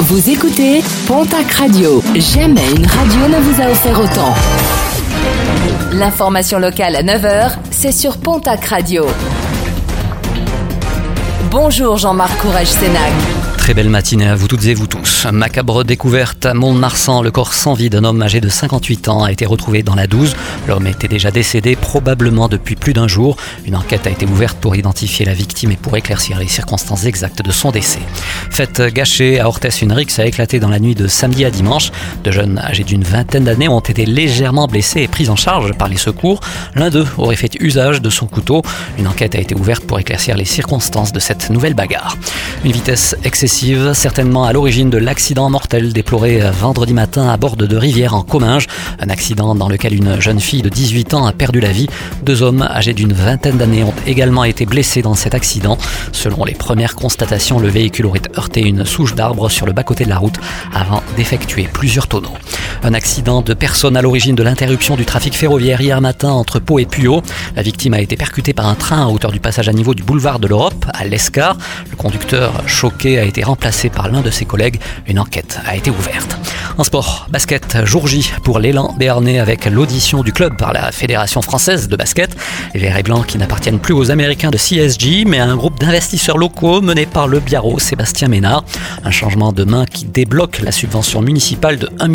Vous écoutez Pontac Radio. Jamais une radio ne vous a offert autant. L'information locale à 9h, c'est sur Pontac Radio. Bonjour Jean-Marc Courage Sénac. Très belle matinée à vous toutes et vous tous. Macabre découverte à Mont-de-Marsan, le corps sans vie d'un homme âgé de 58 ans a été retrouvé dans la 12. L'homme était déjà décédé probablement depuis plus d'un jour. Une enquête a été ouverte pour identifier la victime et pour éclaircir les circonstances exactes de son décès. Fête gâchée à Orthez, une rixe a éclaté dans la nuit de samedi à dimanche. De jeunes âgés d'une vingtaine d'années ont été légèrement blessés et pris en charge par les secours. L'un d'eux aurait fait usage de son couteau. Une enquête a été ouverte pour éclaircir les circonstances de cette nouvelle bagarre. Une vitesse excessive certainement à l'origine de l'accident mortel déploré vendredi matin à bord de rivières en Comminges. Un accident dans lequel une jeune fille de 18 ans a perdu la vie. Deux hommes âgés d'une vingtaine d'années ont également été blessés dans cet accident. Selon les premières constatations, le véhicule aurait heurté une souche d'arbre sur le bas-côté de la route avant d'effectuer plusieurs tonneaux. Un accident de personne à l'origine de l'interruption du trafic ferroviaire hier matin entre Pau et Puyot. La victime a été percutée par un train à hauteur du passage à niveau du boulevard de l'Europe, à l'Escar. Le conducteur choqué a été remplacé par l'un de ses collègues. Une enquête a été ouverte. En sport, basket, jour J pour l'élan béarnais avec l'audition du club par la Fédération française de basket. Les verts et blancs qui n'appartiennent plus aux Américains de CSG, mais à un groupe d'investisseurs locaux mené par le Biarro Sébastien Un changement de main qui débloque la subvention municipale de 1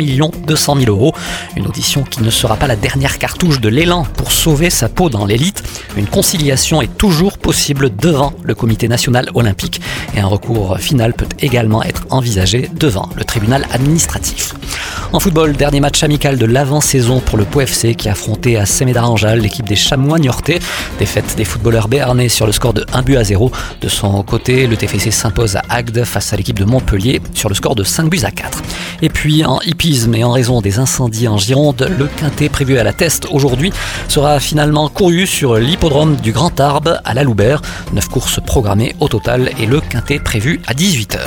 200 000 euros. Une audition qui ne sera pas la dernière cartouche de l'élan pour sauver sa peau dans l'élite. Une conciliation est toujours possible devant le comité national olympique et un recours final peut également être envisagé devant le tribunal administratif. En football, dernier match amical de l'avant-saison pour le POFC qui a affronté à Sémédaranjal l'équipe des Chamois Niortais. Défaite des footballeurs béarnais sur le score de 1 but à 0. De son côté, le TFC s'impose à Agde face à l'équipe de Montpellier sur le score de 5 buts à 4. Et puis en hippisme et en raison des incendies en Gironde, le quintet prévu à la Teste aujourd'hui sera finalement couru sur l'hippodrome du Grand Arbre à la Loubert. Neuf courses programmées au total et le quintet prévu à 18h.